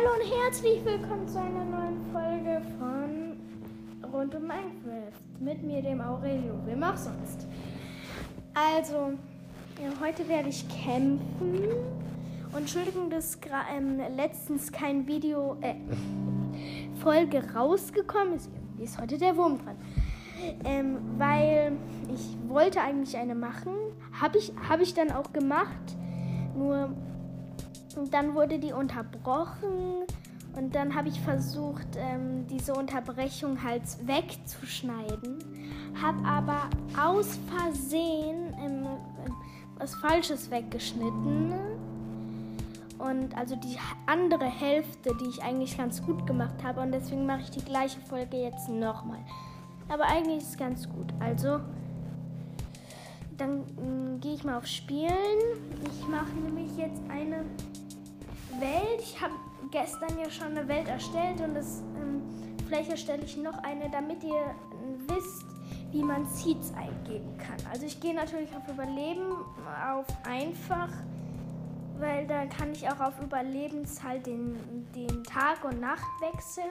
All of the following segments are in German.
Hallo und herzlich willkommen zu einer neuen Folge von Rund um Minecraft mit mir, dem Aurelio. Wem auch sonst. Also, ja, heute werde ich kämpfen. Und Entschuldigung, dass ähm, letztens kein Video, äh, Folge rausgekommen ist. Irgendwie ist heute der Wurm dran. Ähm, weil ich wollte eigentlich eine machen. Habe ich, hab ich dann auch gemacht. Nur dann wurde die unterbrochen. Und dann habe ich versucht, ähm, diese Unterbrechung halt wegzuschneiden. Habe aber aus Versehen ähm, was Falsches weggeschnitten. Und also die andere Hälfte, die ich eigentlich ganz gut gemacht habe. Und deswegen mache ich die gleiche Folge jetzt nochmal. Aber eigentlich ist es ganz gut. Also, dann mm, gehe ich mal auf Spielen. Ich mache nämlich jetzt eine Welt. Ich habe gestern ja schon eine Welt erstellt und das, ähm, vielleicht erstelle ich noch eine, damit ihr äh, wisst, wie man Seeds eingeben kann. Also ich gehe natürlich auf Überleben, auf einfach, weil da kann ich auch auf Überlebens halt den, den Tag und Nacht wechseln.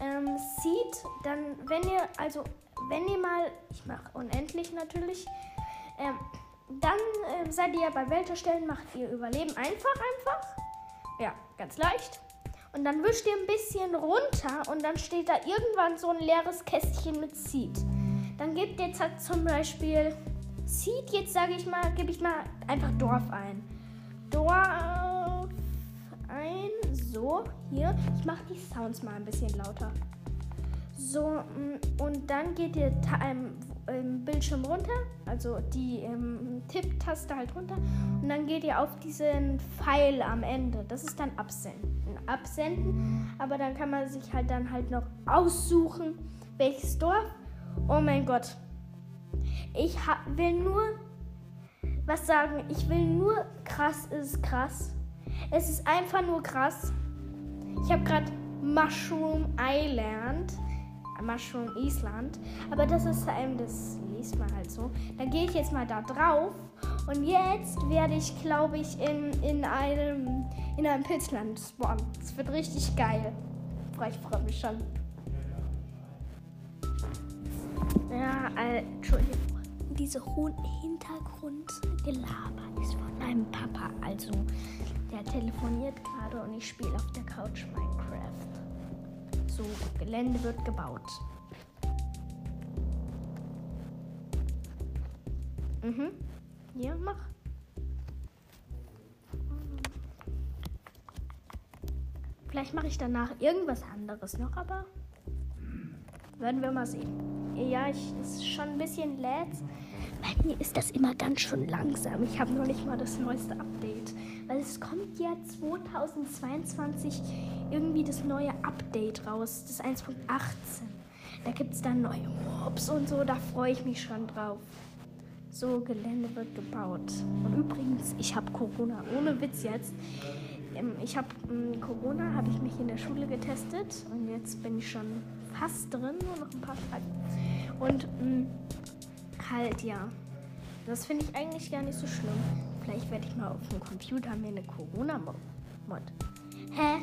Ähm, Seed, dann wenn ihr, also wenn ihr mal, ich mache unendlich natürlich, ähm, dann äh, seid ihr bei Welt erstellen, macht ihr Überleben einfach, einfach. Ja, ganz leicht. Und dann wischt ihr ein bisschen runter und dann steht da irgendwann so ein leeres Kästchen mit Seed. Dann gebt jetzt halt zum Beispiel Seed, jetzt sage ich mal, gebe ich mal einfach Dorf ein. Dorf ein, so, hier. Ich mache die Sounds mal ein bisschen lauter. So, mm, und dann geht ihr im Bildschirm runter, also die ähm, Tipptaste halt runter und dann geht ihr auf diesen Pfeil am Ende. Das ist dann Absenden. Absenden, aber dann kann man sich halt dann halt noch aussuchen, welches Dorf. Oh mein Gott. Ich will nur was sagen. Ich will nur krass ist krass. Es ist einfach nur krass. Ich habe gerade Mushroom Island Mushroom Island. Aber das ist ähm, das liest man halt so. Dann gehe ich jetzt mal da drauf. Und jetzt werde ich, glaube ich, in, in einem in einem Pilzland spawnen. Das wird richtig geil. Ich freue mich schon. Ja, äh, Entschuldigung. Diese hohen Hintergrundgelaber ist von meinem Papa. Also, der telefoniert gerade und ich spiele auf der Couch Minecraft. So, Gelände wird gebaut. Mhm. Ja, mach. Vielleicht mache ich danach irgendwas anderes noch, aber werden wir mal sehen. Ja, ich ist schon ein bisschen lädt. Bei mir ist das immer ganz schön langsam. Ich habe noch nicht mal das neueste Update. Weil es kommt ja 2022 irgendwie das neue Update raus, das 1.18. Da gibt es dann neue Mobs und so, da freue ich mich schon drauf. So, Gelände wird gebaut. Und übrigens, ich habe Corona, ohne Witz jetzt. Ähm, ich habe ähm, Corona, habe ich mich in der Schule getestet und jetzt bin ich schon fast drin, nur noch ein paar Tage. Und ähm, halt ja, das finde ich eigentlich gar nicht so schlimm. Vielleicht werde ich mal auf dem Computer mir eine Corona-Mod. Hä?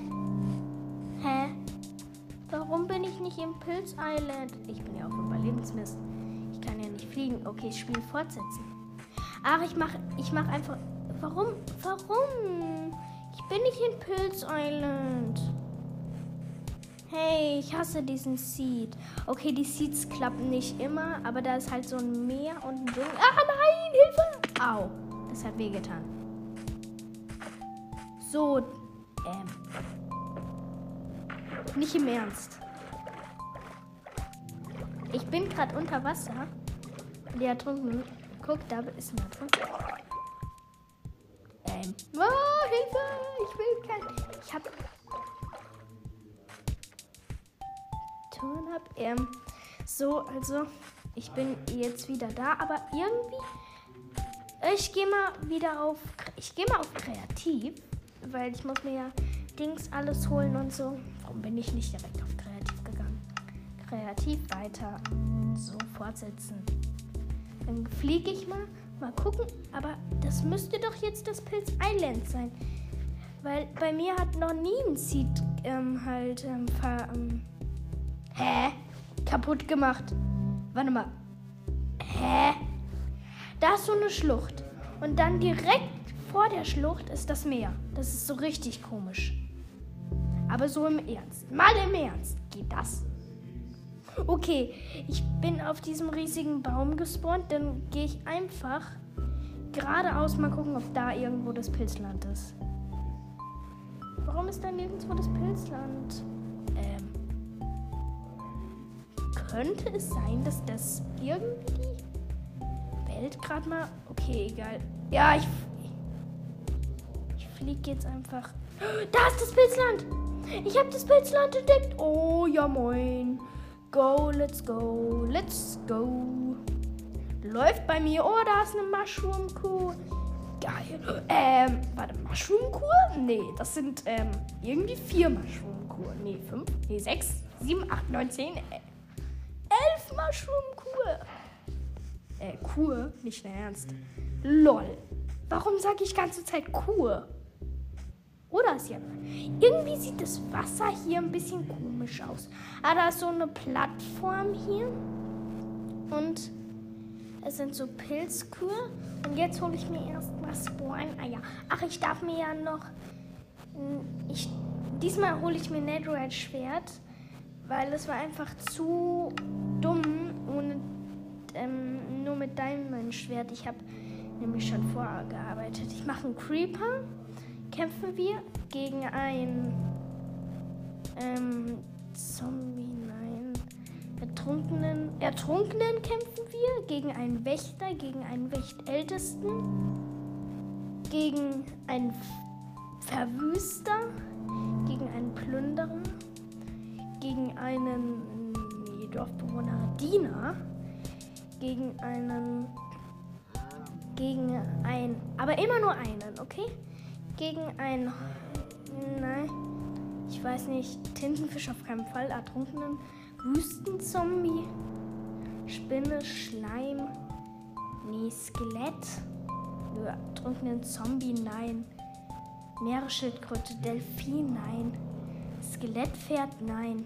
Hä? Warum bin ich nicht im Pilz Island? Ich bin ja auf Überlebensmist. Ich kann ja nicht fliegen. Okay, das Spiel fortsetzen. Ach, ich mach, ich mach einfach. Warum? Warum? Ich bin nicht in Pilz Island. Hey, ich hasse diesen Seed. Okay, die Seeds klappen nicht immer, aber da ist halt so ein Meer und ein Dschungel. Ah, nein, Hilfe! Au. Das hat wehgetan. So, ähm. Nicht im Ernst. Ich bin gerade unter Wasser. Der drunten. Guck, da ist ein drunten. Ähm. Oh, Hilfe! Ich will kein. Ich hab. Turn up. Ähm. So, also. Ich bin jetzt wieder da, aber irgendwie ich gehe mal wieder auf. Ich gehe mal auf Kreativ, weil ich muss mir ja Dings alles holen und so. Warum bin ich nicht direkt auf Kreativ gegangen? Kreativ weiter. So, fortsetzen. Dann fliege ich mal. Mal gucken. Aber das müsste doch jetzt das Pilz Island sein. Weil bei mir hat noch nie ein Seed ähm, halt ähm, ver, ähm, hä? kaputt gemacht. Warte mal. Hä? Da ist so eine Schlucht. Und dann direkt vor der Schlucht ist das Meer. Das ist so richtig komisch. Aber so im Ernst. Mal im Ernst. Geht das? Okay, ich bin auf diesem riesigen Baum gespawnt. Dann gehe ich einfach geradeaus mal gucken, ob da irgendwo das Pilzland ist. Warum ist da nirgendwo das Pilzland? Ähm. Könnte es sein, dass das irgendwie Welt gerade mal. Okay, egal. Ja, ich. Ich fliege jetzt einfach. Da ist das Pilzland! Ich habe das Pilzland entdeckt! Oh, ja, moin. Go, let's go, let's go. Läuft bei mir. Oh, da ist eine Mushroom-Kuh. Geil. Ähm, warte, Mushroom-Kur? Nee, das sind ähm, irgendwie vier Mushroom-Kur. Nee, fünf, nee, sechs, sieben, acht, neun, zehn, äh, elf Mushroom-Kur. Äh, Kur? Nicht mehr ernst. Lol. Warum sage ich ganze Zeit Kur? Oder ist ja. Irgendwie sieht das Wasser hier ein bisschen komisch aus. Ah, da ist so eine Plattform hier. Und es sind so Pilzkühe. Und jetzt hole ich mir erstmal Spawn-Eier. Ach, ich darf mir ja noch. Ich, diesmal hole ich mir Netherite-Schwert, weil es war einfach zu dumm, ohne, ähm, mit Diamond-Schwert. Ich habe nämlich schon vorgearbeitet. Ich mache einen Creeper. Kämpfen wir gegen einen ähm, Zombie, nein. Ertrunkenen, Ertrunkenen kämpfen wir gegen einen Wächter, gegen einen Wächtältesten, gegen einen Verwüster, gegen einen Plünderer, gegen einen nee, Dorfbewohner Diener, gegen einen, gegen ein, aber immer nur einen, okay? Gegen einen, nein, ich weiß nicht, Tintenfisch auf keinen Fall, ertrunkenen Wüstenzombie, Spinne, Schleim, nee, Skelett, ertrunkenen Zombie, nein, Meeresschildkröte, Delfin, nein, Skelettpferd, nein,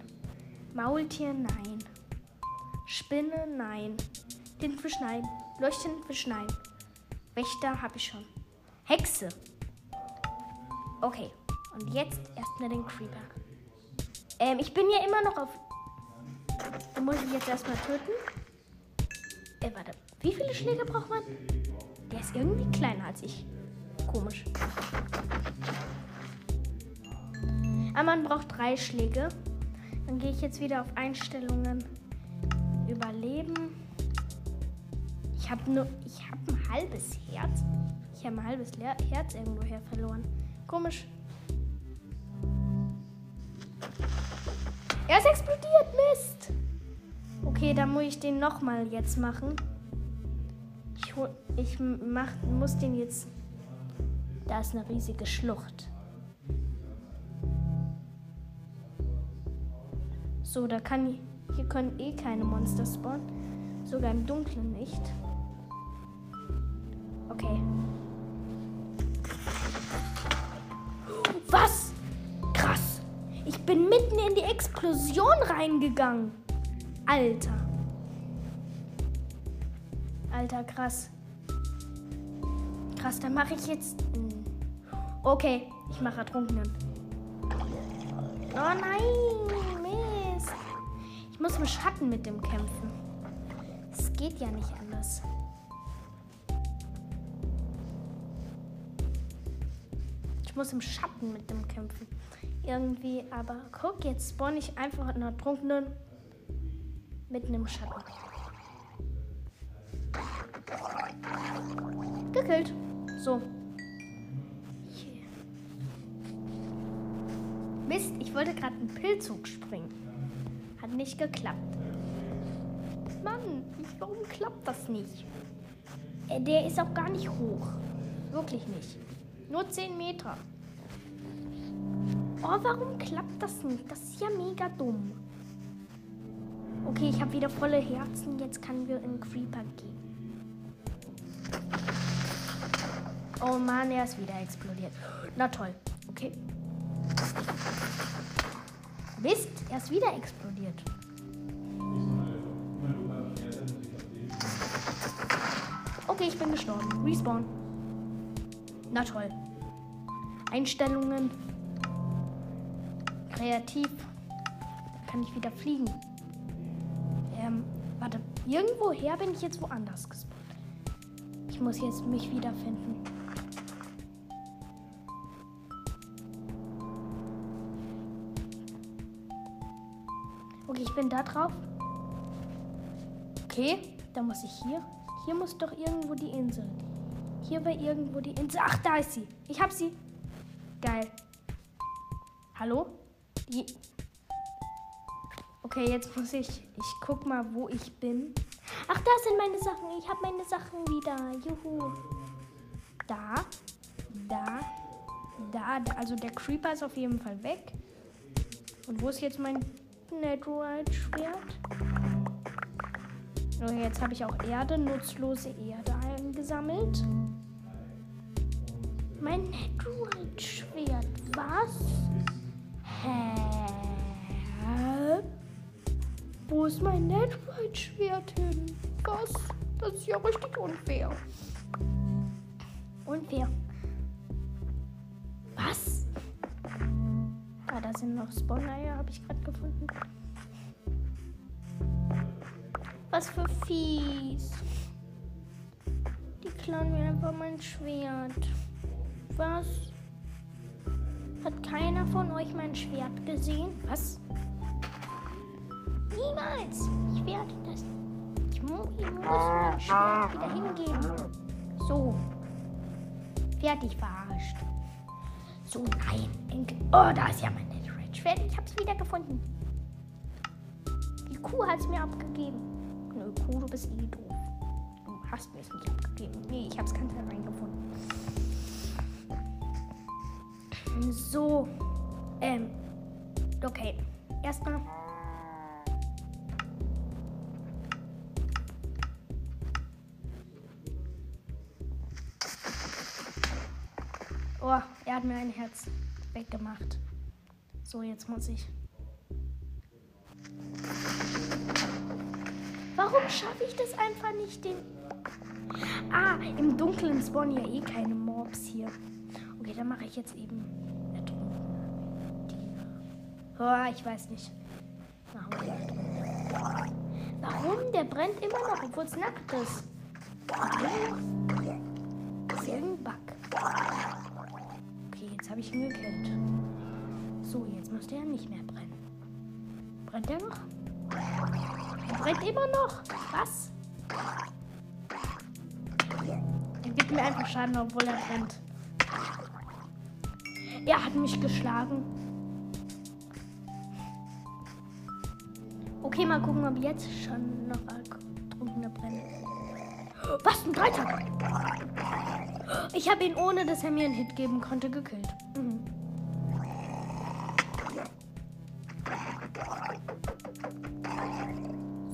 Maultier, nein, Spinne, nein, Tintenfisch, nein, Leuchttintenfisch, nein, Wächter habe ich schon, Hexe. Okay, und jetzt erstmal den Creeper. Ähm, ich bin ja immer noch auf. Den muss ich jetzt erstmal töten. Äh, warte. Wie viele Schläge braucht man? Der ist irgendwie kleiner als ich. Komisch. Aber man braucht drei Schläge. Dann gehe ich jetzt wieder auf Einstellungen. Überleben. Ich habe nur. Ich habe ein halbes Herz. Ich habe ein halbes Herz irgendwoher verloren. Komisch. Er ist explodiert, Mist. Okay, dann muss ich den nochmal jetzt machen. Ich, ich mach, muss den jetzt... Da ist eine riesige Schlucht. So, da kann... Hier können eh keine Monster spawnen. Sogar im Dunkeln nicht. Okay. Was? Krass. Ich bin mitten in die Explosion reingegangen. Alter. Alter, krass. Krass, dann mache ich jetzt. Okay, ich mache Ertrunkenen. Oh nein, Mist. Ich muss im Schatten mit dem kämpfen. Es geht ja nicht anders. Ich muss im Schatten mit dem kämpfen. Irgendwie, aber guck, jetzt spawn ich einfach in einer Trunkenen mitten im Schatten. Gekillt. So. Yeah. Mist, ich wollte gerade einen Pilzug springen. Hat nicht geklappt. Mann, warum klappt das nicht? Äh, der ist auch gar nicht hoch. Wirklich nicht. Nur 10 Meter. Oh, warum klappt das nicht? Das ist ja mega dumm. Okay, ich habe wieder volle Herzen. Jetzt können wir in Creeper gehen. Oh Mann, er ist wieder explodiert. Na toll. Okay. Mist, er ist wieder explodiert. Okay, ich bin gestorben. Respawn. Na toll. Einstellungen. Kreativ. Kann ich wieder fliegen. Ähm, warte. Irgendwoher bin ich jetzt woanders gespawnt. Ich muss jetzt mich wiederfinden. Okay, ich bin da drauf. Okay, dann muss ich hier. Hier muss doch irgendwo die Insel. Hier war irgendwo die Insel. Ach, da ist sie. Ich hab sie. Geil. Hallo? Die. Okay, jetzt muss ich. Ich guck mal, wo ich bin. Ach, da sind meine Sachen. Ich habe meine Sachen wieder. Juhu. Da. Da. Da. Also der Creeper ist auf jeden Fall weg. Und wo ist jetzt mein Netherite-Schwert? Oh, jetzt habe ich auch Erde, nutzlose Erde eingesammelt. Mein Netherite-Schwert. Was? Hä? Wo ist mein Netherite-Schwert hin? Was? Das ist ja richtig unfair. Unfair. Was? Ah, da sind noch Spawn-Eier, habe ich gerade gefunden. Was für fies. Die klauen mir einfach mein Schwert. Was? Hat keiner von euch mein Schwert gesehen? Was? Niemals. Ich werde das. Ich, mu ich muss mein Schwert wieder hingeben. So. Fertig verarscht. So, nein. Enkel. Oh, da ist ja mein Netherite Schwert. Ich hab's wieder gefunden. Die Kuh hat's mir abgegeben. Nö, Kuh, du bist eh doof. Du hast mir es nicht abgegeben. Nee, ich hab's ganz allein gefunden. So. Ähm. Okay. Erstmal. Oh, er hat mir ein Herz weggemacht. So, jetzt muss ich. Warum schaffe ich das einfach nicht, den. Ah, im Dunkeln spawnen ja eh keine Mobs hier. Okay, dann mache ich jetzt eben Oh, ich weiß nicht. Warum? Der brennt immer noch, obwohl es nackt ist. Das ist irgendein Bug. Okay, jetzt habe ich ihn gekillt. So, jetzt muss der nicht mehr brennen. Brennt der noch? Er brennt immer noch. Was? Er gibt mir einfach Schaden, obwohl er brennt. Er hat mich geschlagen. Okay, mal gucken, ob jetzt schon noch Trunkene brennen. Was, ein Dreitag? Ich habe ihn, ohne dass er mir einen Hit geben konnte, gekillt. Mhm.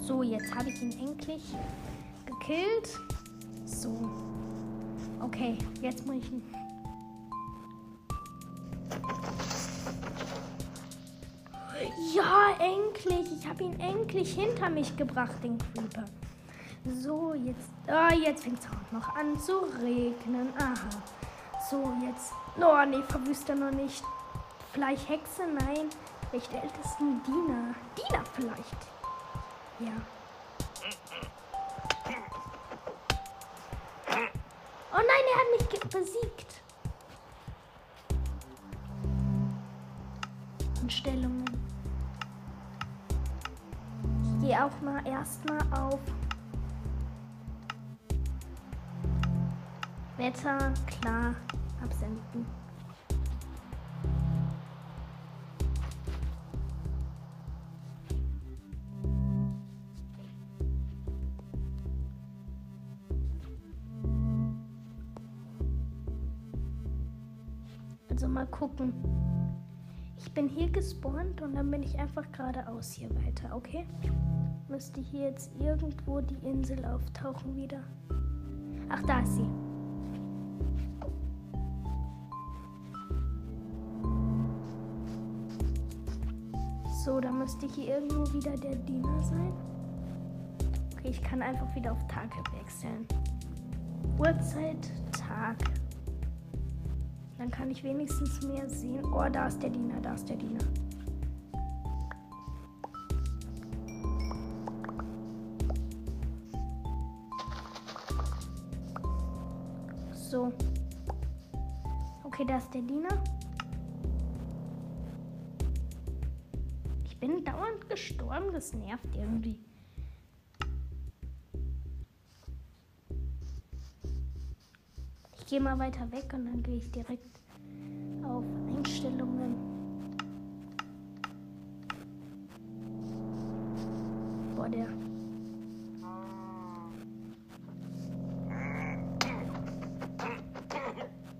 So, jetzt habe ich ihn endlich gekillt. So. Okay, jetzt muss ich ihn endlich. Ich habe ihn endlich hinter mich gebracht, den Creeper. So, jetzt. Ah, jetzt fängt es auch noch an zu regnen. Aha. So, jetzt. Oh, nee, verwüste noch nicht. Vielleicht Hexe? Nein. Vielleicht der ältesten Diener. Diener vielleicht. Ja. Oh nein, er hat mich besiegt. Einstellungen gehe auch mal erstmal auf Wetter, klar, absenden. Also mal gucken. Ich bin hier gespawnt und dann bin ich einfach geradeaus hier weiter, okay? Müsste hier jetzt irgendwo die Insel auftauchen wieder. Ach, da ist sie. So, da müsste hier irgendwo wieder der Diener sein. Okay, ich kann einfach wieder auf Tage wechseln. Uhrzeit, Tag. Dann kann ich wenigstens mehr sehen. Oh, da ist der Diener, da ist der Diener. So. Okay, da ist der Diener. Ich bin dauernd gestorben, das nervt irgendwie. Gehe mal weiter weg und dann gehe ich direkt auf Einstellungen. Boah, der.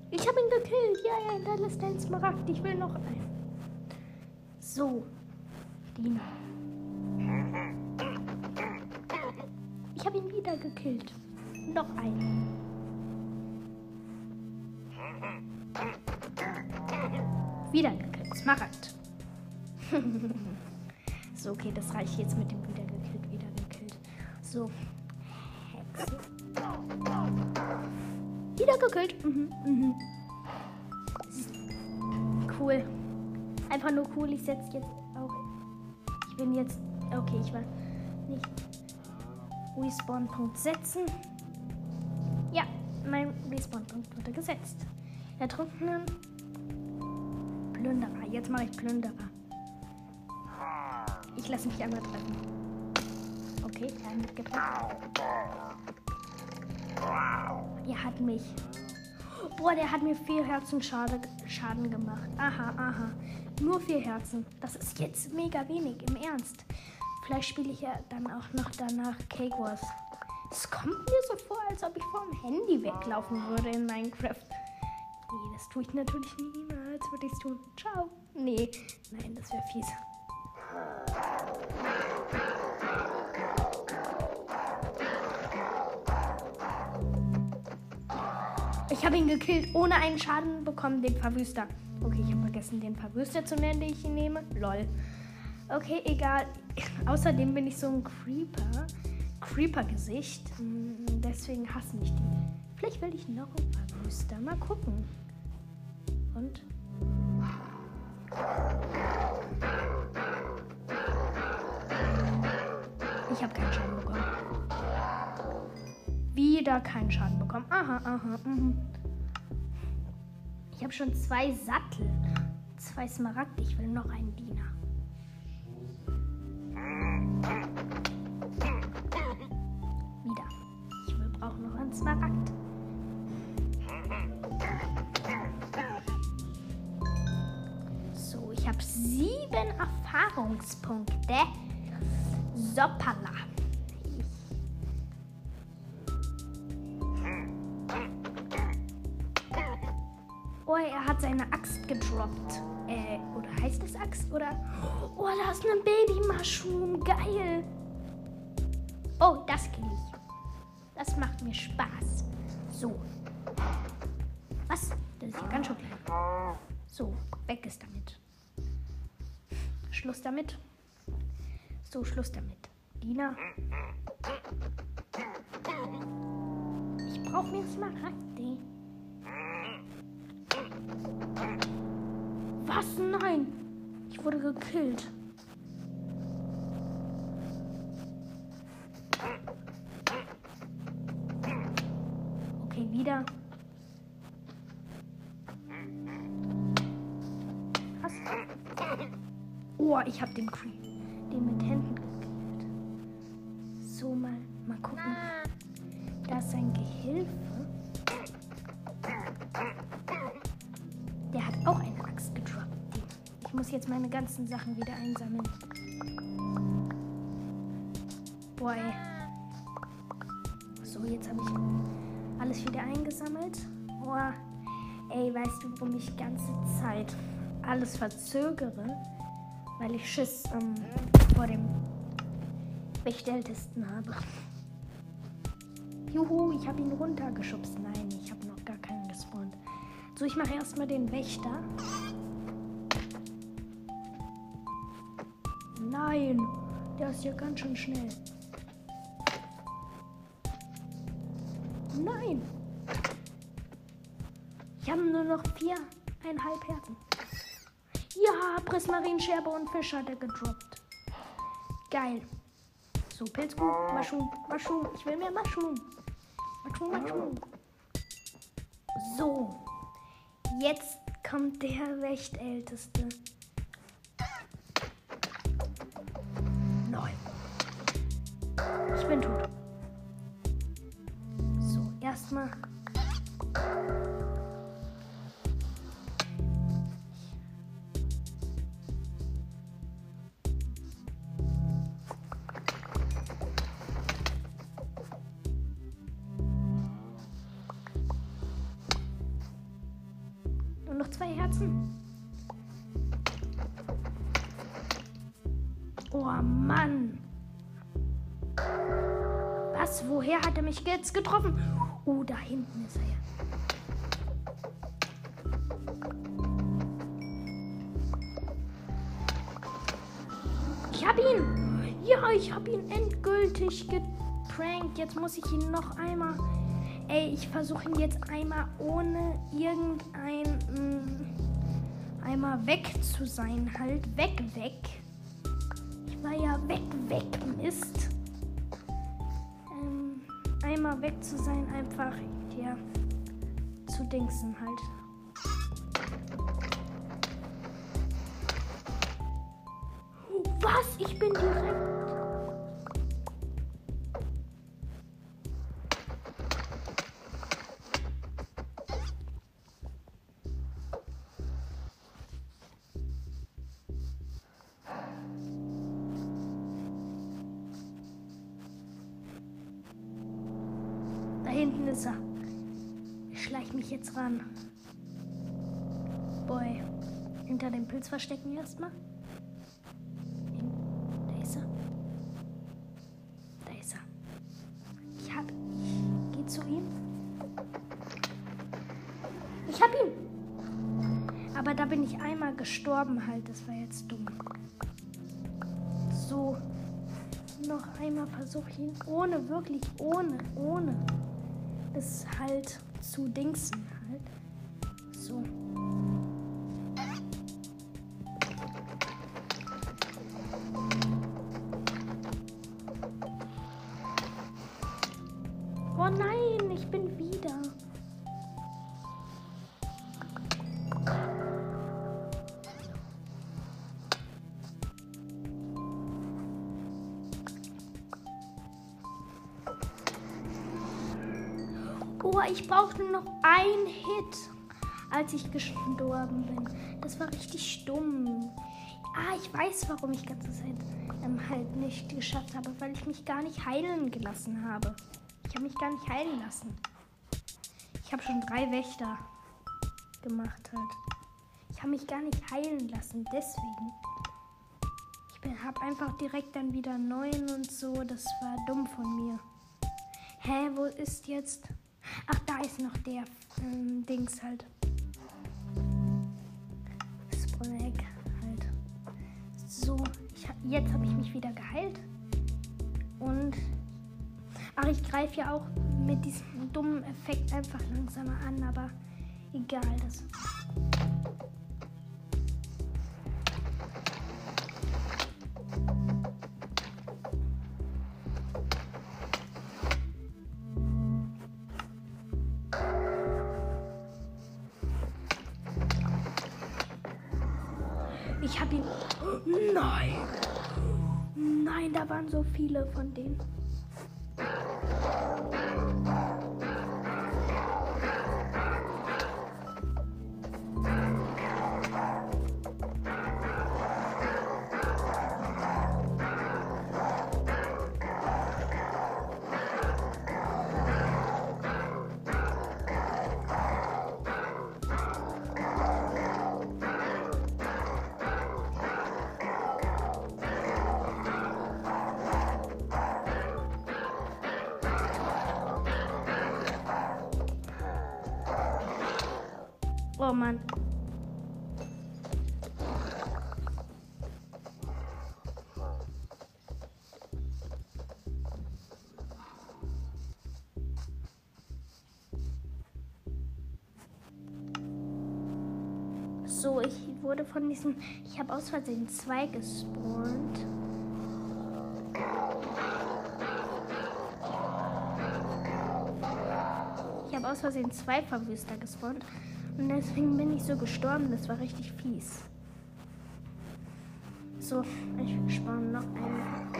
Ich habe ihn gekillt. Ja, ja, da ist ein Smaragd. Ich will noch einen. So. Dina. Wieder gekillt. Smaragd. so, okay, das reicht jetzt mit dem wieder gekillt, wieder gekillt. So. Hexe. Wieder gekillt. Mhm, mhm. Cool. Einfach nur cool. Ich setze jetzt auch. Ich bin jetzt. Okay, ich war nicht. Respawn-Punkt setzen. Ja, mein Respawn-Punkt wurde gesetzt. Ertrunkenen Plünderer. Jetzt mache ich Plünderer. Ich lasse mich einmal treffen. Okay, er hat mitgepackt. Er hat mich. Boah, der hat mir vier Herzen Schade, Schaden gemacht. Aha, aha. Nur vier Herzen. Das ist jetzt mega wenig, im Ernst. Vielleicht spiele ich ja dann auch noch danach Cake Wars. Es kommt mir so vor, als ob ich vom Handy weglaufen würde in Minecraft. Nee, das tue ich natürlich niemals, würde ich es tun. Ciao. Nee, nein, das wäre fies. Ich habe ihn gekillt, ohne einen Schaden bekommen, den Verwüster. Okay, ich habe vergessen, den Verwüster zu nennen, den ich ihn nehme. Lol. Okay, egal. Außerdem bin ich so ein Creeper. Creeper-Gesicht. Hm, Deswegen hassen mich die. Vielleicht will ich noch ein Verwüster. Mal gucken. Und? Ich habe keinen Schaden bekommen. Wieder keinen Schaden bekommen. Aha, aha. Mhm. Ich habe schon zwei Sattel. Zwei Smaragd. Ich will noch einen Diener. Wieder. Ich will brauche noch einen Smaragd. Sieben Erfahrungspunkte. Soppala. Oh, er hat seine Axt gedroppt. Äh, oder heißt das Axt? Oder. Oh, da ist ein Baby-Mushroom. Geil. Oh, das kill ich. Das macht mir Spaß. So. Was? Das ist ja ganz schön klein. So, weg ist damit. Schluss damit. So, Schluss damit. Dina. Ich brauche mir Smaragde. Was? Nein. Ich wurde gekillt. Ich habe den Creep. Den mit Händen gekillt. So, mal, mal gucken. Da ist ein Gehilfe. Der hat auch eine Axt gedroppt. Ich muss jetzt meine ganzen Sachen wieder einsammeln. Boah, ey. So, jetzt habe ich alles wieder eingesammelt. Boah, ey, weißt du, warum ich ganze Zeit alles verzögere? Weil ich Schiss ähm, vor dem Bestelltesten habe. Juhu, ich habe ihn runtergeschubst. Nein, ich habe noch gar keinen gespawnt. So, ich mache erstmal den Wächter. nein. Der ist ja ganz schön schnell. Ja, Prismarinscherbe und Fisch hat er gedroppt. Geil. So, Pilzkuh, Mushroom, Mushroom. Ich will mehr Mushroom. Mushroom, Mushroom. So. Jetzt kommt der Rechtälteste. Nein. Ich bin tot. So, erstmal. Mich jetzt getroffen? Oh, da hinten ist er ja. Ich hab ihn. Ja, ich hab ihn endgültig geprankt. Jetzt muss ich ihn noch einmal. Ey, ich versuche ihn jetzt einmal ohne irgendein. Mh, einmal weg zu sein. Halt weg, weg. Ich war ja weg, weg, Mist. Weg zu sein, einfach hier zu dingsen halt. Was? Ich bin direkt. Hinten ist er. Ich schleich mich jetzt ran. Boy. Hinter dem Pilz verstecken erstmal. Da ist er. Da ist er. Ich hab ihn. Geh zu ihm. Ich hab ihn. Aber da bin ich einmal gestorben halt. Das war jetzt dumm. So. Noch einmal versuche ich ihn ohne, wirklich ohne, ohne. Das halt zu dingsen halt. So. Hit, als ich gestorben bin. Das war richtig dumm. Ah, ich weiß, warum ich ganze Zeit ähm, halt nicht geschafft habe, weil ich mich gar nicht heilen gelassen habe. Ich habe mich gar nicht heilen lassen. Ich habe schon drei Wächter gemacht halt. Ich habe mich gar nicht heilen lassen, deswegen. Ich habe einfach direkt dann wieder neun und so. Das war dumm von mir. Hä, wo ist jetzt? Ach, da ist noch der ähm, Dings halt. Spoiler halt. So, hab, jetzt habe ich mich wieder geheilt. Und. Ach, ich greife ja auch mit diesem dummen Effekt einfach langsamer an, aber egal das. Nein. Nein, da waren so viele von denen. Von diesen. Ich habe aus Versehen zwei gespawnt. Ich habe aus Versehen zwei Verwüster gespawnt. Und deswegen bin ich so gestorben. Das war richtig fies. So, ich spawn noch einen.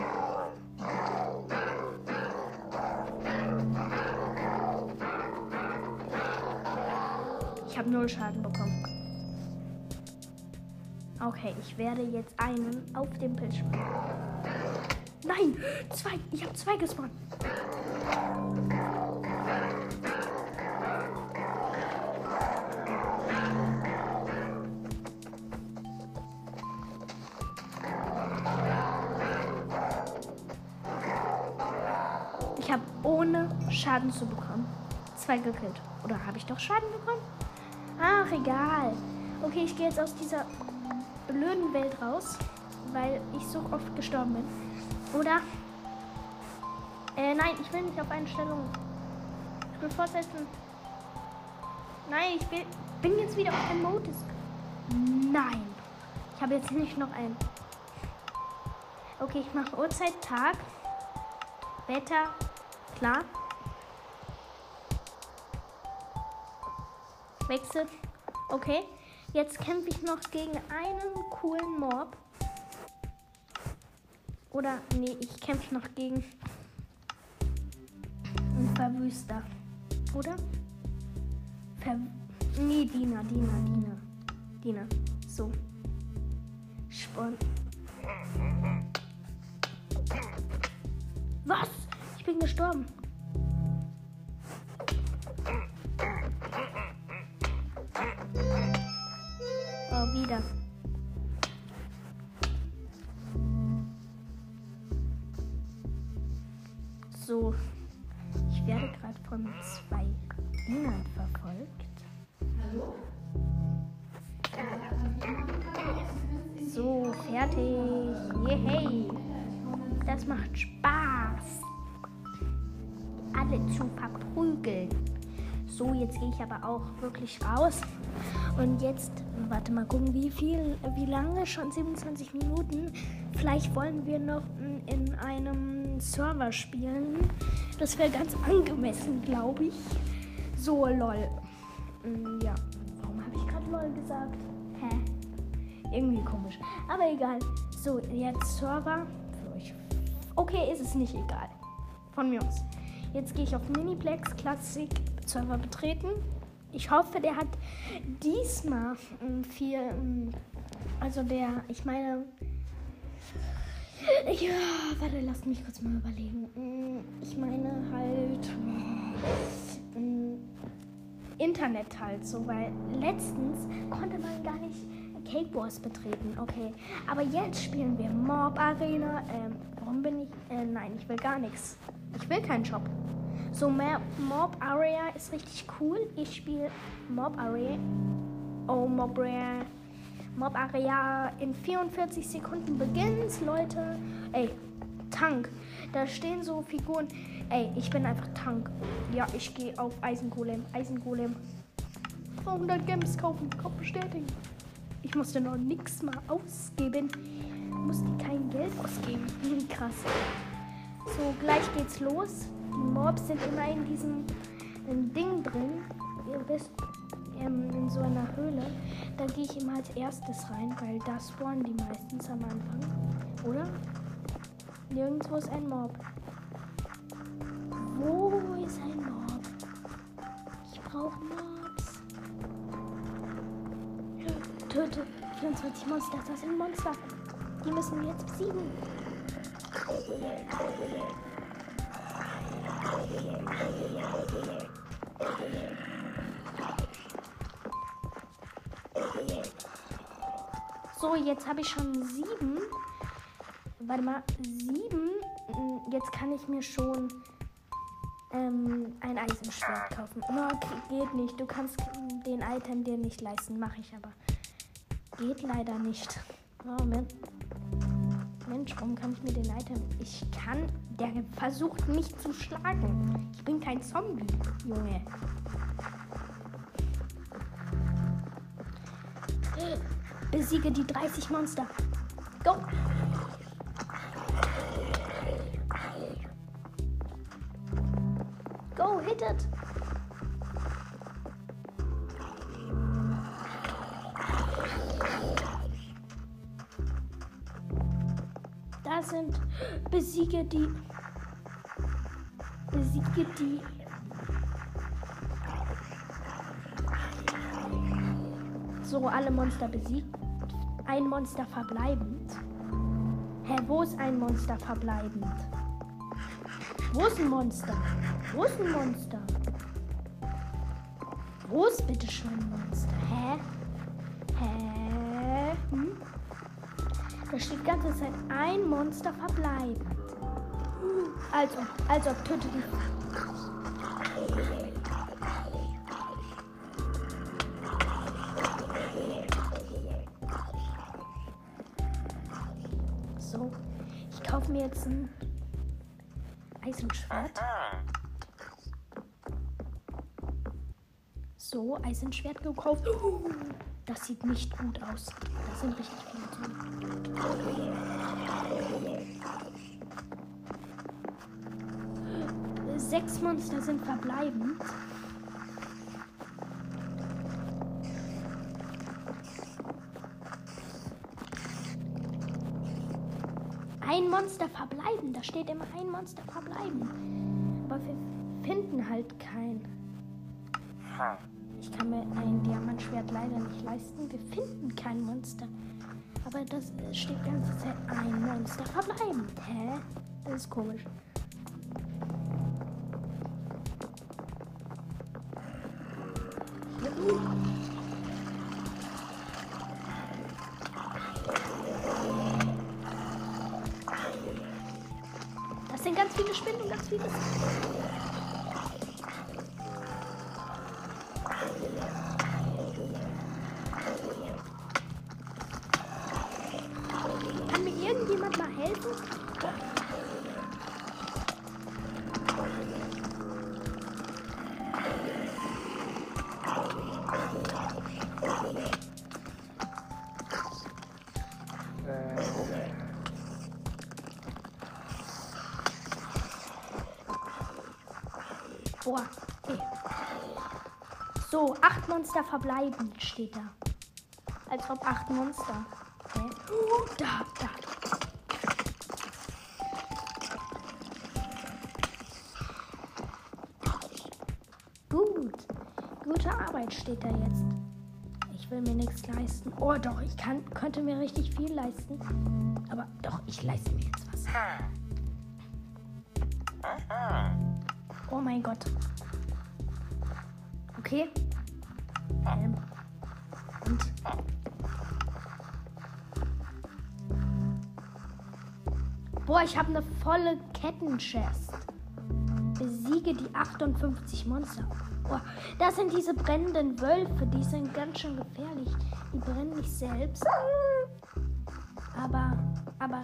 Ich habe null Schaden bekommen. Okay, ich werde jetzt einen auf dem Bildschirm. Nein, zwei. Ich habe zwei gespawnt. Ich habe ohne Schaden zu bekommen zwei gekillt. Oder habe ich doch Schaden bekommen? Ach, egal. Okay, ich gehe jetzt aus dieser blöden Welt raus, weil ich so oft gestorben bin. Oder? Äh, nein, ich will nicht auf Einstellungen. Ich will fortsetzen. Nein, ich will, bin jetzt wieder auf dem Modus. Nein. Ich habe jetzt nicht noch einen. Okay, ich mache Uhrzeit, Tag, Wetter, klar. Wechsel. Okay. Jetzt kämpfe ich noch gegen einen coolen Mob. Oder, nee, ich kämpfe noch gegen einen Verwüster. Oder? Ver nee, Diener, Diener, Diener. Diener. So. Spawn. Was? Ich bin gestorben. Fertig. Yay. Das macht Spaß. Alle zu verprügeln. So, jetzt gehe ich aber auch wirklich raus. Und jetzt, warte mal gucken, wie viel, wie lange? Schon 27 Minuten. Vielleicht wollen wir noch in einem Server spielen. Das wäre ganz angemessen, glaube ich. So, lol. Ja, warum habe ich gerade lol gesagt? Irgendwie komisch. Aber egal. So, jetzt Server. Für euch. Okay, ist es nicht egal. Von mir aus. Jetzt gehe ich auf Miniplex Classic Server betreten. Ich hoffe, der hat diesmal ähm, viel. Ähm, also der, ich meine. Ja, warte, lass mich kurz mal überlegen. Mm, Ich meine halt. ähm, Internet halt so, weil letztens konnte man gar nicht Cake Wars betreten. Okay, aber jetzt spielen wir Mob Arena. Ähm, warum bin ich? Äh, nein, ich will gar nichts. Ich will keinen Shop. So, Mob Area ist richtig cool. Ich spiele Mob Area. Oh, Mob Area. Mob Area in 44 Sekunden beginnt, Leute. Ey, Tank. Da stehen so Figuren. Ey, ich bin einfach Tank. Ja, ich gehe auf Eisengolem. Eisengolem. 200 Gems kaufen. Kauf bestätigen. Ich musste noch nichts mal ausgeben. Musste kein Geld ausgeben. Krass. So, gleich geht's los. Die Mobs sind immer in diesem ähm, Ding drin. Ihr wisst, ähm, in so einer Höhle. Da gehe ich immer als erstes rein, weil da spawnen die meistens am Anfang. Oder? Nirgendwo ist ein Mob. Wo ist ein Mob? Ich brauche Mobs. Töte 24 Monster. Das sind Monster. Die müssen wir jetzt besiegen. So, jetzt habe ich schon sieben. Warte mal, sieben. Mm, Jetzt kann ich mir schon ähm, ein Eisenschwert kaufen. Okay, geht nicht. Du kannst den Item dir nicht leisten. Mache ich aber. Geht leider nicht. Moment. Mensch, warum kann ich mir den Item... Ich kann... Der versucht mich zu schlagen. Ich bin kein Zombie, Junge. Besiege die 30 Monster. Go! Go, hit it! Besiege die besiege die so alle Monster besiegt. Ein Monster verbleibend. Hä, wo ist ein Monster verbleibend? Wo ist ein Monster? Wo ist ein Monster? Wo ist bitte schon ein Monster? Hä? Steht die ganze Zeit ein Monster verbleibend. Als ob, als ob töte die. So, ich kaufe mir jetzt ein Eisenschwert. So, Eisenschwert gekauft. Das sieht nicht gut aus. Das sind richtig viele drin. Sechs Monster sind verbleibend. Ein Monster verbleiben. Da steht immer ein Monster verbleiben. Aber wir finden halt kein. Ich kann mir ein Diamantschwert leider nicht leisten. Wir finden kein Monster. Aber das steht die ganze Zeit ein Monster verbleiben. Hä? Das ist komisch. Monster verbleiben, steht da. Als ob acht Monster. Hä? Oh, da, da. Gut. Gute Arbeit steht da jetzt. Ich will mir nichts leisten. Oh doch, ich kann, könnte mir richtig viel leisten. Aber doch, ich leiste mir jetzt was. Oh mein Gott. Okay. Ähm. Und. Boah, ich habe eine volle Kettenchest. Besiege die 58 Monster. Boah, das sind diese brennenden Wölfe. Die sind ganz schön gefährlich. Die brennen nicht selbst. Aber, aber,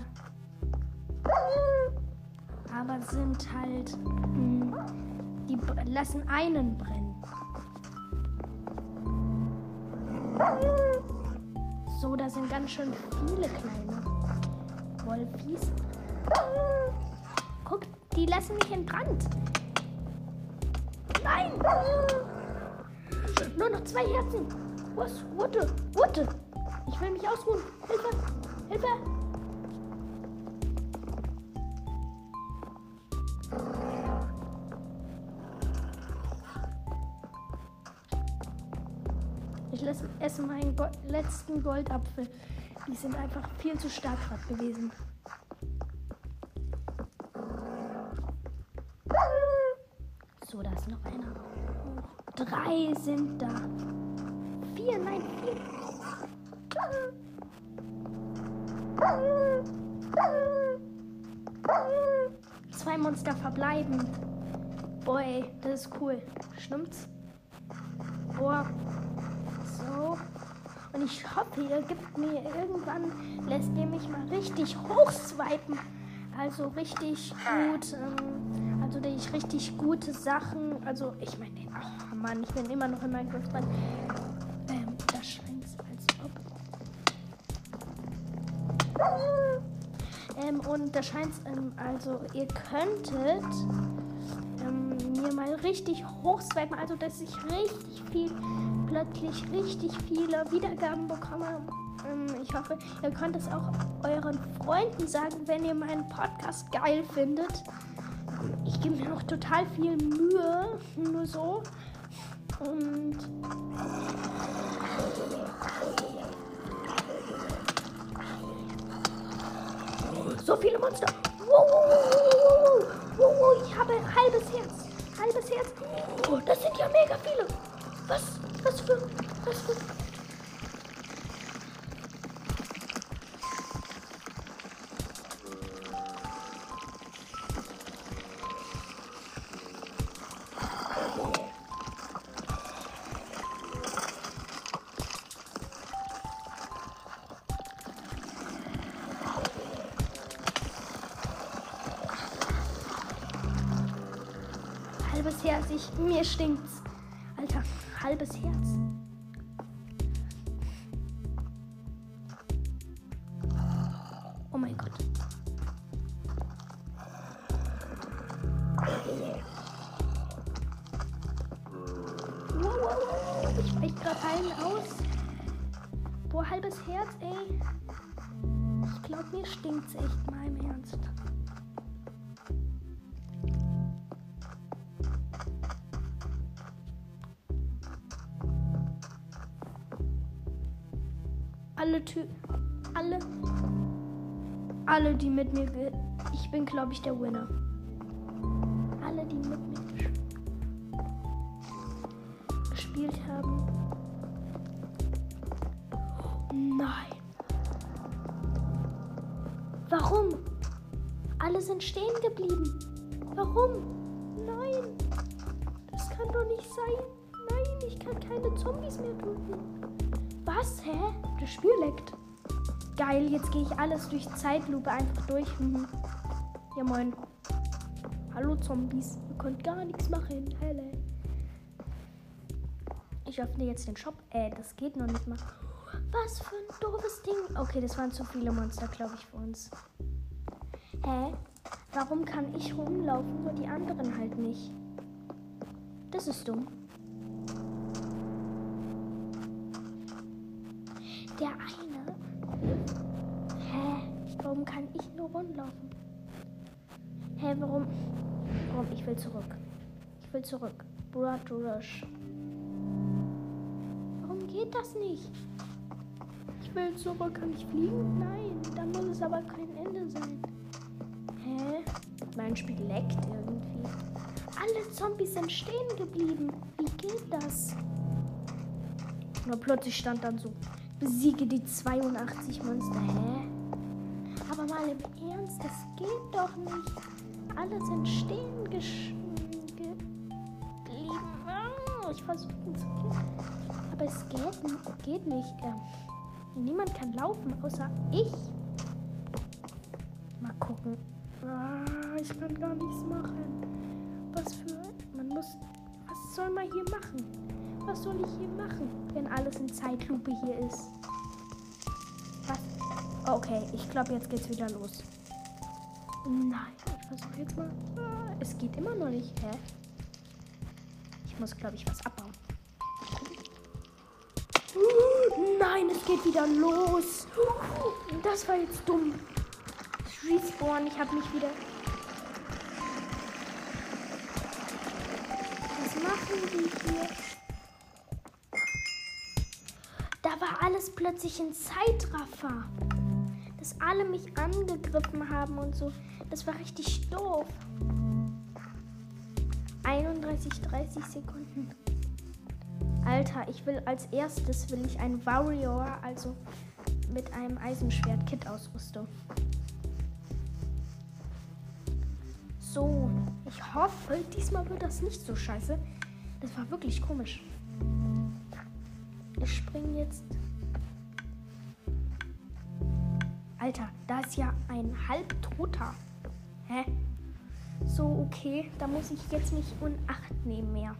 aber sind halt, mh, die br- lassen einen brennen. So, da sind ganz schön viele kleine Wolfies. Guck, die lassen mich in Brand. Nein! Nur noch zwei Herzen. Was? Warte, warte. Ich will mich ausruhen. Hilfe! Hilfe! Letzten Goldapfel. Die sind einfach viel zu stark gerade gewesen. So, da ist noch einer. Drei sind da. Vier, nein, vier. Zwei Monster verbleiben. Boy, das ist cool. Stimmt's? Boah. So. Und ich hoffe, ihr gibt mir irgendwann, lässt ihr mich mal richtig hochswipen. Also richtig gut. Ähm, also da ich richtig gute Sachen. Also ich meine, ach Mann, ich bin immer noch in Minecraft dran. Ähm, da es, als ob Ähm, und da scheint ähm, also ihr könntet ähm, mir mal richtig hochswipen, also dass ich richtig viel, plötzlich richtig viele Wiedergaben bekomme. Ähm, ich hoffe, ihr könnt es auch euren Freunden sagen, wenn ihr meinen Podcast geil findet. Ich gebe mir noch total viel Mühe, nur so. Und so viele Monster. Wow, wow, wow, ich habe ein halbes Herz. Halbes Herz. Oh, das sind ja mega viele. Was? Für. halbes Herz. Ich, mir stinkt's. Alle Tü alle alle die mit mir ich bin glaube ich der Winner. Alle die mit mir gespielt haben. Nein. Warum? Alle sind stehen geblieben. Warum? Nein. Das kann doch nicht sein. Nein ich kann keine Zombies mehr töten was? Hä? Das Spiel leckt. Geil, jetzt gehe ich alles durch Zeitlupe einfach durch. Mhm. Ja, moin. Hallo Zombies. Ihr könnt gar nichts machen. Helle. Ich öffne jetzt den Shop. Äh, das geht noch nicht mal. Was für ein doofes Ding. Okay, das waren zu viele Monster, glaube ich, für uns. Hä? Warum kann ich rumlaufen, nur die anderen halt nicht? Das ist dumm. Der eine. Hä? Warum kann ich nur rumlaufen? Hä, warum? Warum? Ich will zurück. Ich will zurück. Blood Rush. Warum geht das nicht? Ich will zurück. Kann ich fliegen? Nein. Da muss es aber kein Ende sein. Hä? Mein Spiel leckt irgendwie. Alle Zombies sind stehen geblieben. Wie geht das? Nur plötzlich stand dann so Besiege die 82 Monster. Hä? Aber mal im Ernst, das geht doch nicht. Alle sind stehen geblieben. Oh, ich versuche zu gehen. Aber es geht, geht nicht. Ähm, niemand kann laufen, außer ich. Mal gucken. Ah, ich kann gar nichts machen. Was für. Man muss. Was soll man hier machen? Was soll ich hier machen, wenn alles in Zeitlupe hier ist? Was? Okay, ich glaube, jetzt geht's wieder los. Nein, versuche jetzt mal. Ah, es geht immer noch nicht. Hä? Ich muss, glaube ich, was abbauen. Nein, es geht wieder los. Das war jetzt dumm. Respawn, ich habe mich wieder. Was machen die hier? war alles plötzlich ein Zeitraffer. Dass alle mich angegriffen haben und so. Das war richtig doof. 31, 30 Sekunden. Alter, ich will als erstes will ich ein Warrior, also mit einem Eisenschwert-Kit-Ausrüstung. So, ich hoffe, diesmal wird das nicht so scheiße. Das war wirklich komisch. Ich springe jetzt. Alter, da ist ja ein Halbtoter. Hä? So, okay. Da muss ich jetzt nicht in Acht nehmen mehr.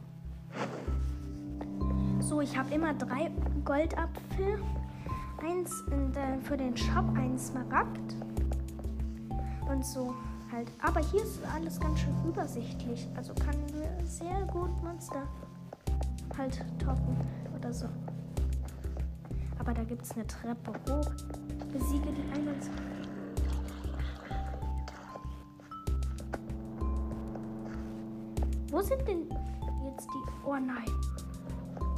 So, ich habe immer drei Goldapfel. eins der, für den Shop ein Smaragd. Und so halt. Aber hier ist alles ganz schön übersichtlich. Also kann wir sehr gut Monster halt toppen oder so. Aber da gibt es eine Treppe hoch. Besiege die 21. Wo sind denn jetzt die... Oh nein.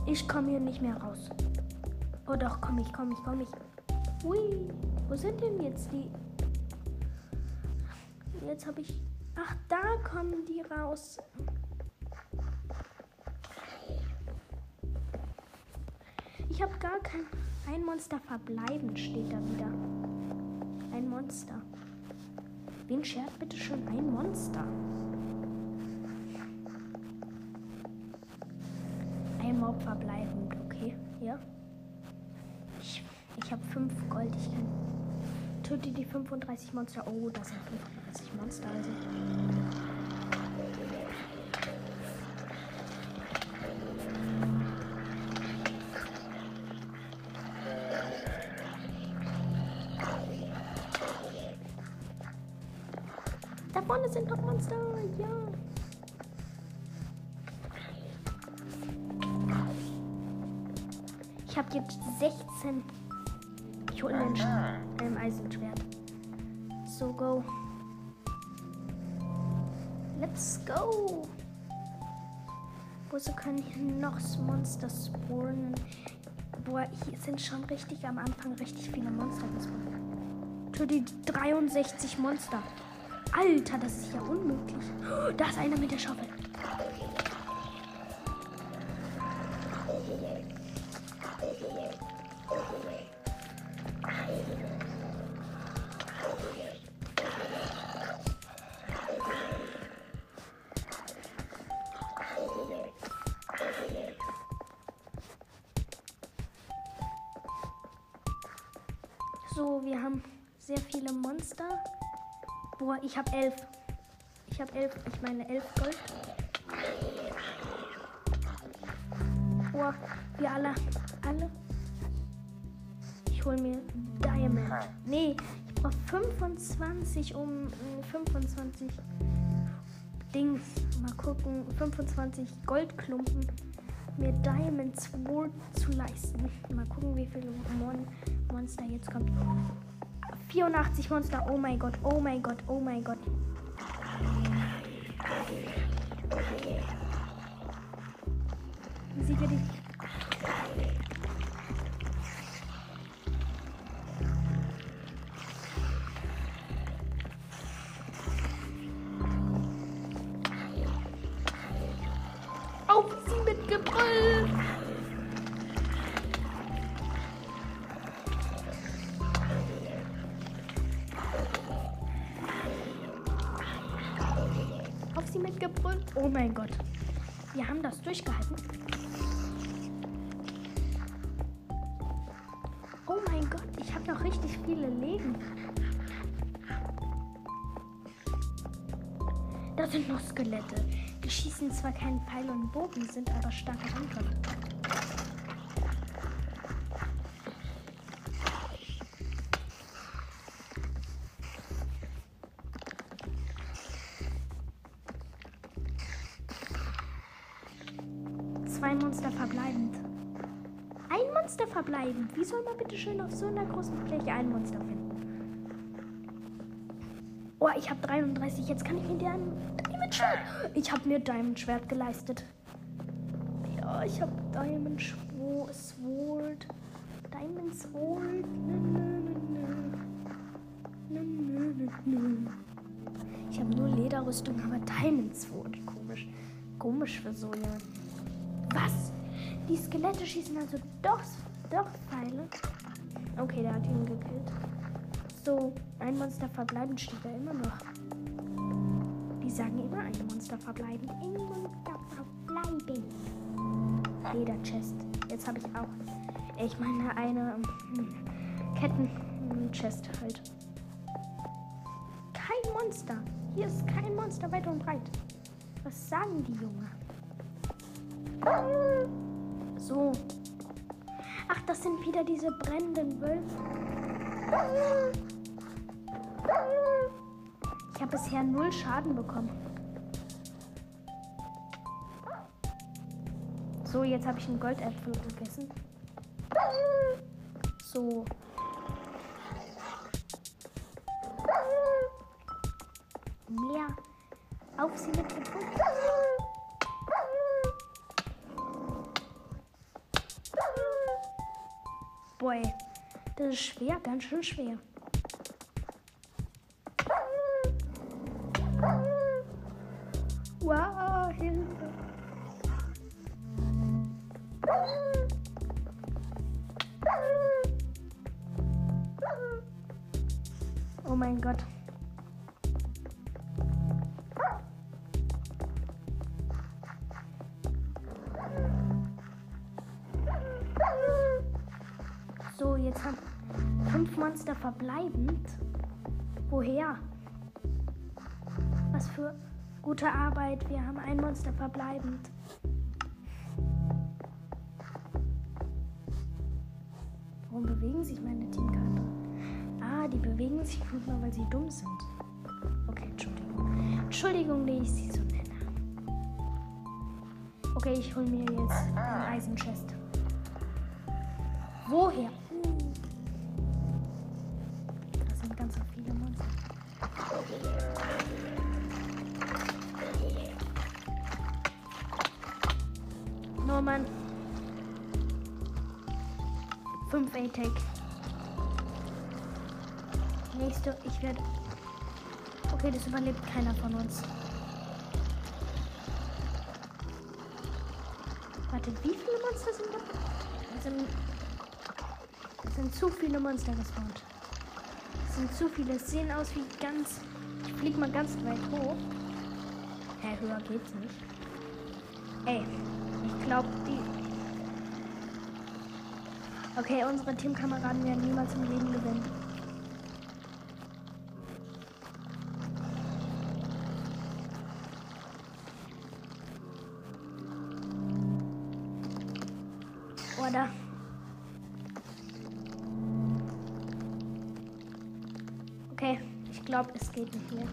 Ich komme hier nicht mehr raus. Oh doch, komm ich, komm ich, komm ich. Ui, wo sind denn jetzt die... Jetzt habe ich... Ach, da kommen die raus. Ich habe gar kein... Ein Monster verbleiben steht da wieder. Ein Monster. Wen schert bitte schon ein Monster? Ein Mob verbleibend, okay. Ja. Ich, ich habe 5 Gold. Ich kann. Töte die 35 Monster. Oh, das sind 35 Monster. Also. Da vorne sind noch Monster. Ja. Ich habe jetzt 16. Ich hole mir ein ähm, Eisenschwert. So, go. Let's go. Wo so können hier noch Monster spawnen? Boah, hier sind schon richtig am Anfang richtig viele Monster gespawnt. Für die 63 Monster. Alter, das ist ja unmöglich. Oh, da ist einer mit der Schaufel. Sehr viele Monster. Boah, ich habe elf. Ich habe elf, ich meine elf Gold. Boah, wir alle, alle. Ich hole mir Diamond. Nee, ich brauche 25 um äh, 25 Dings. Mal gucken, 25 Goldklumpen mir Diamond Sword zu leisten. Mal gucken, wie viele Mon Monster jetzt kommt. 84 Monster. Oh mein Gott, oh mein Gott, oh mein Gott. Siege mein Gott. Wir haben das durchgehalten. Oh mein Gott, ich habe noch richtig viele Leben. Da sind noch Skelette. Die schießen zwar keinen Pfeil und Bogen, sind aber starke Angreifer. Großen Fläche ein Monster finden? Oh, ich habe 33. Jetzt kann ich mir ein Diamond Schwert. Ich habe mir Diamond Schwert geleistet. Ja, ich habe Diamond Sword. Diamond Sword. Ich habe nur Lederrüstung, aber Diamond Sword. Komisch. Komisch für so eine. Was? Die Skelette schießen also doch, doch Pfeile. Okay, der hat ihn gekillt. So, ein Monster verbleiben steht da immer noch. Die sagen immer ein Monster verbleiben. Ein Monster verbleiben. Lederchest. Jetzt habe ich auch. Ich meine eine ähm, Ketten-Chest halt. Kein Monster. Hier ist kein Monster weit und breit. Was sagen die Junge? So. Das sind wieder diese brennenden Wölfe. Ich habe bisher null Schaden bekommen. So, jetzt habe ich einen Goldäpfel gegessen. So. Schwer, ganz schön schwer. So, jetzt haben fünf Monster verbleibend. Woher? Was für gute Arbeit. Wir haben ein Monster verbleibend. Warum bewegen sich meine Teamkamper? Ah, die bewegen sich nur, weil sie dumm sind. Okay, Entschuldigung. Entschuldigung, dass ich sie so nenne. Okay, ich hole mir jetzt den Eisenchest. Woher? 5 A-Take. Nächste, ich werde. Okay, das überlebt keiner von uns. Warte, wie viele Monster sind da? Es sind, es sind zu viele Monster gespawnt. Es sind zu viele. Es sehen aus wie ganz. Ich flieg mal ganz weit hoch. Hä, höher geht's nicht. Ey, ich glaube, die. Okay, unsere Teamkameraden werden niemals im Leben gewinnen. Oder? Okay, ich glaube, es geht nicht mehr.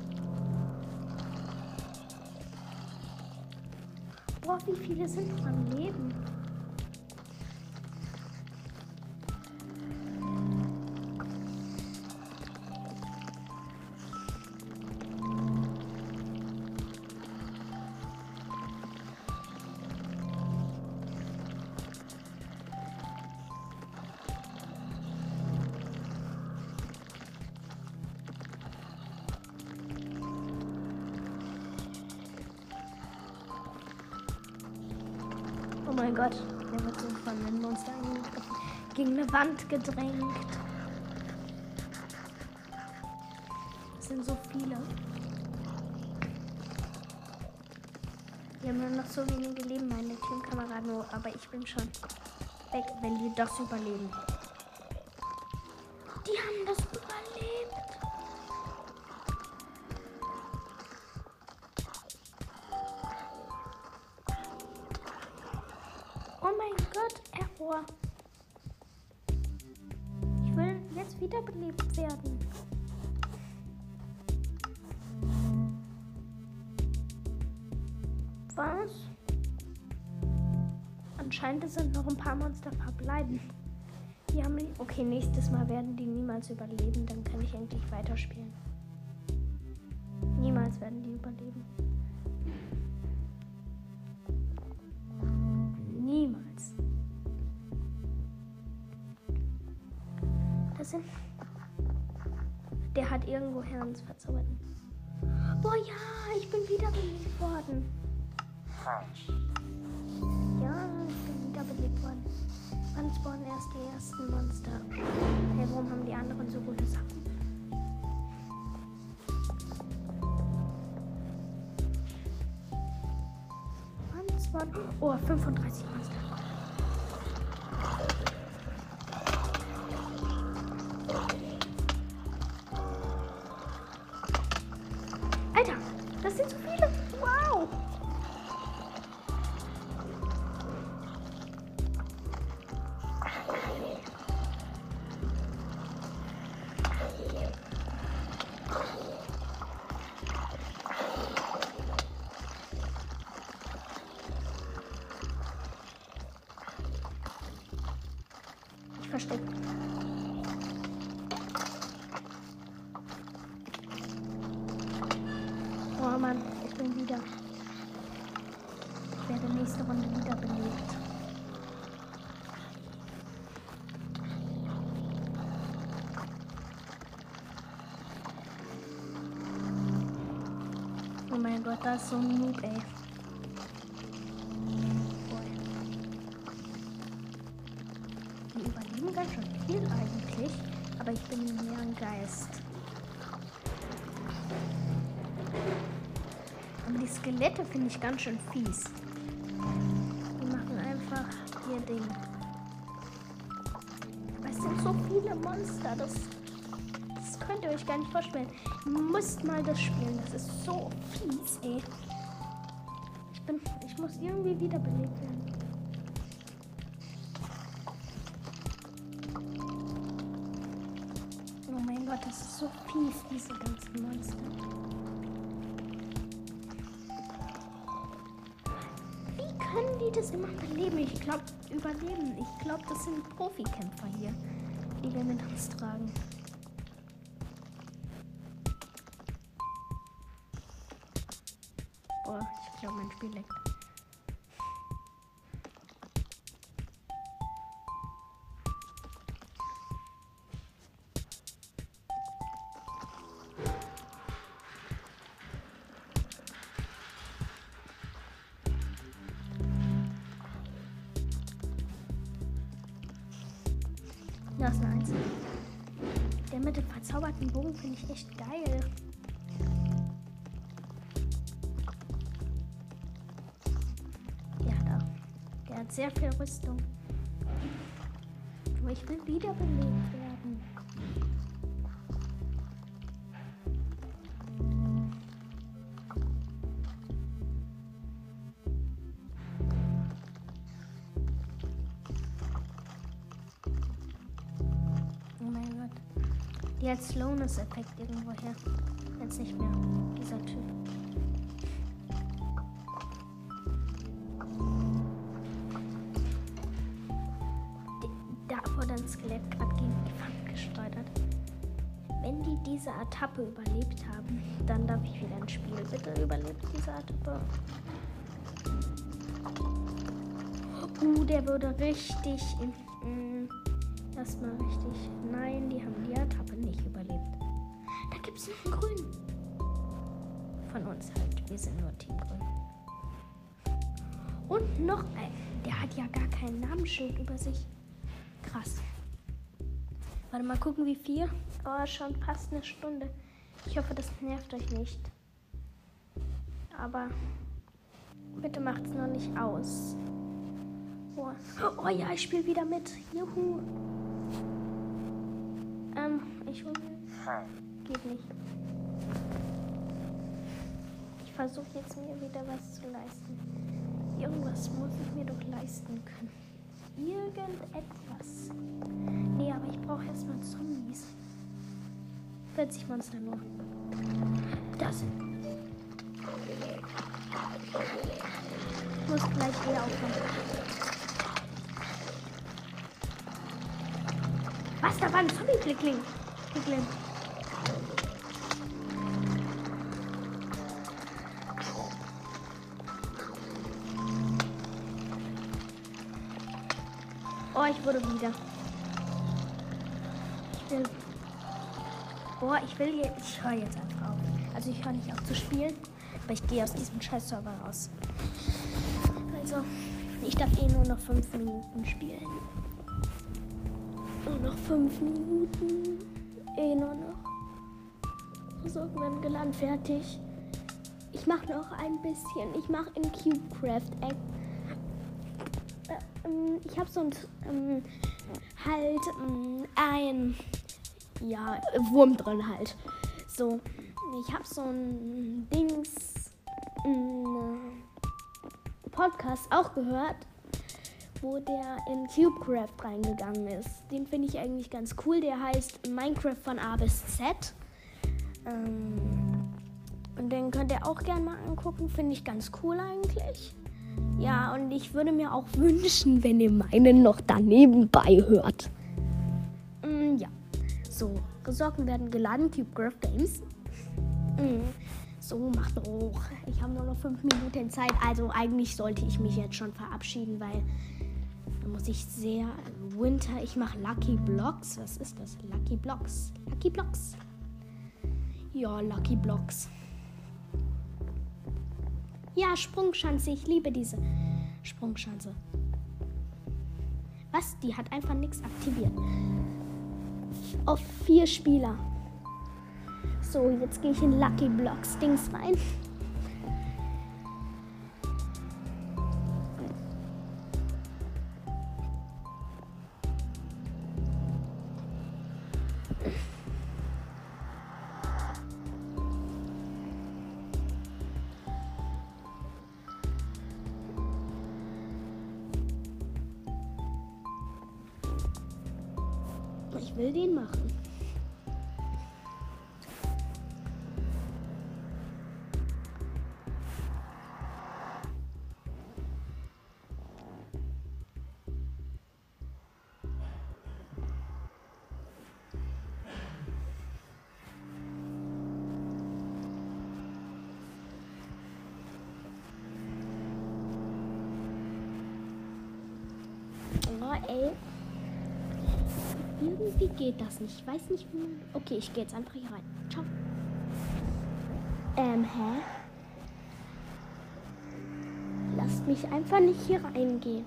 Boah, wie viele sind am Leben? Mein Gott, der wird so von einem Monster angegriffen. Gegen eine Wand gedrängt. Es sind so viele. Wir haben nur noch so wenige Leben, meine Teamkameraden, aber ich bin schon weg, wenn die das überleben. Paar Monster verbleiben. Die haben. Okay, nächstes Mal werden die niemals überleben. Dann kann ich endlich weiterspielen. Oh, 35 Monster. Gott, das ist so ein Noob, ey. Die überleben ganz schön viel eigentlich, aber ich bin mehr ein Geist. Aber die Skelette finde ich ganz schön fies. Nicht vorstellen. Ihr müsst mal das spielen, das ist so fies, ey. Ich bin, ich muss irgendwie wiederbelebt werden. Oh mein Gott, das ist so fies, diese ganzen Monster. Wie können die das immer beleben? Ich glaube, überleben. Ich glaube, das sind Profikämpfer hier, die wir mit uns tragen. Ich glaube, mein Spiel leckt. Da ist eine. Der mit dem verzauberten Bogen finde ich echt geil. Sehr viel Rüstung. Aber ich will wiederbelebt werden. Oh mein Gott. Die hat Slowness-Effekt irgendwo her. Jetzt nicht mehr. Dieser Typ. Etappe überlebt haben, dann darf ich wieder ins Spiel. Bitte überlebt diese Etappe. Uh, der wurde richtig. Mm, Erstmal richtig. Nein, die haben die Etappe nicht überlebt. Da gibt es noch einen Grün. Von uns halt. Wir sind nur Team Grün. Und noch ein. Der hat ja gar kein Namensschild über sich. Krass. Warte mal gucken, wie viel. Oh, schon fast eine Stunde. Ich hoffe, das nervt euch nicht. Aber bitte macht's noch nicht aus. Oh, oh ja, ich spiele wieder mit. Juhu. Ähm, ich hole. Geht nicht. Ich versuche jetzt mir wieder was zu leisten. Irgendwas muss ich mir doch leisten können. Irgendetwas. Nee, aber ich brauche erstmal Zombies. 40 Monster nur. Das. Ich muss gleich wieder aufhören. Was? Da war ein Zombie-Klickling. Klickling. Oh, ich wurde wieder. Boah, ich will jetzt. Ich höre jetzt einfach auf. Also ich höre nicht auf zu spielen, aber ich gehe aus diesem Scheiß-Server raus. Also, ich darf eh nur noch fünf Minuten spielen. Nur noch fünf Minuten. Eh nur noch. So, irgendwann geladen, fertig. Ich mache noch ein bisschen. Ich mache in CubeCraft. Äh, äh, ähm, ich habe so ein ähm, halt ähm, ein ja Wurm drin halt. So, ich habe so ein Dings ein Podcast auch gehört, wo der in CubeCraft reingegangen ist. Den finde ich eigentlich ganz cool. Der heißt Minecraft von A bis Z. Ähm, und den könnt ihr auch gerne mal angucken. Finde ich ganz cool eigentlich. Ja, und ich würde mir auch wünschen, wenn ihr meinen noch daneben bei hört. So, Ressourcen werden geladen. CubeCraft Games. Mhm. So, macht hoch. Ich habe nur noch fünf Minuten Zeit. Also eigentlich sollte ich mich jetzt schon verabschieden, weil da muss ich sehr. Winter, ich mache Lucky Blocks. Was ist das? Lucky Blocks. Lucky Blocks. Ja, Lucky Blocks. Ja, Sprungschanze. Ich liebe diese Sprungschanze. Was? Die hat einfach nichts aktiviert. Auf vier Spieler. So, jetzt gehe ich in Lucky Blocks Dings rein. Weiß nicht, wie. Okay, ich gehe jetzt einfach hier rein. Ciao. Ähm, hä? Lasst mich einfach nicht hier reingehen.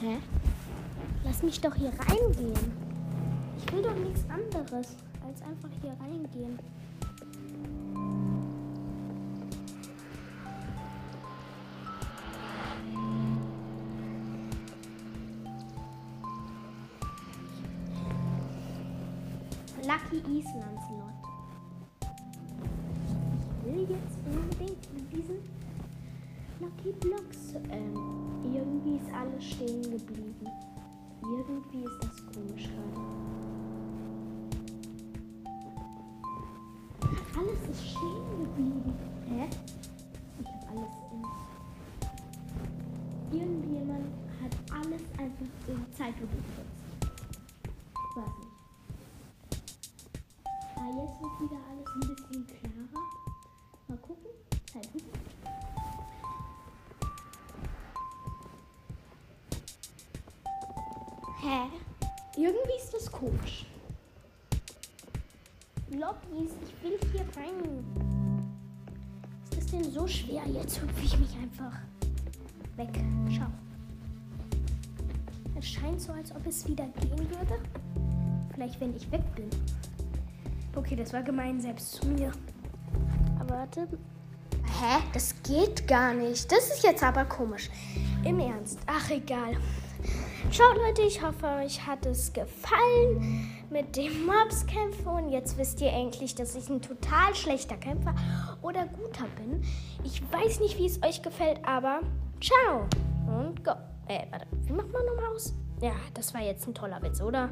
Hä? Lass mich doch hier reingehen. Ich will doch nichts anderes als einfach hier reingehen. Lucky Islands Irgendwie ist das komisch. Lobbys, ich will hier rein. Ist das denn so schwer? Jetzt hüpfe ich mich einfach weg. Schau. Es scheint so, als ob es wieder gehen würde. Vielleicht, wenn ich weg bin. Okay, das war gemein selbst zu mir. Aber warte. Hä? Das geht gar nicht. Das ist jetzt aber komisch. Im Ernst. Ach, egal. Schaut Leute, ich hoffe, euch hat es gefallen mit dem Mobskämpfen. Und jetzt wisst ihr endlich, dass ich ein total schlechter Kämpfer oder guter bin. Ich weiß nicht, wie es euch gefällt, aber ciao und go. Äh, warte, wie macht man nochmal aus? Ja, das war jetzt ein toller Witz, oder?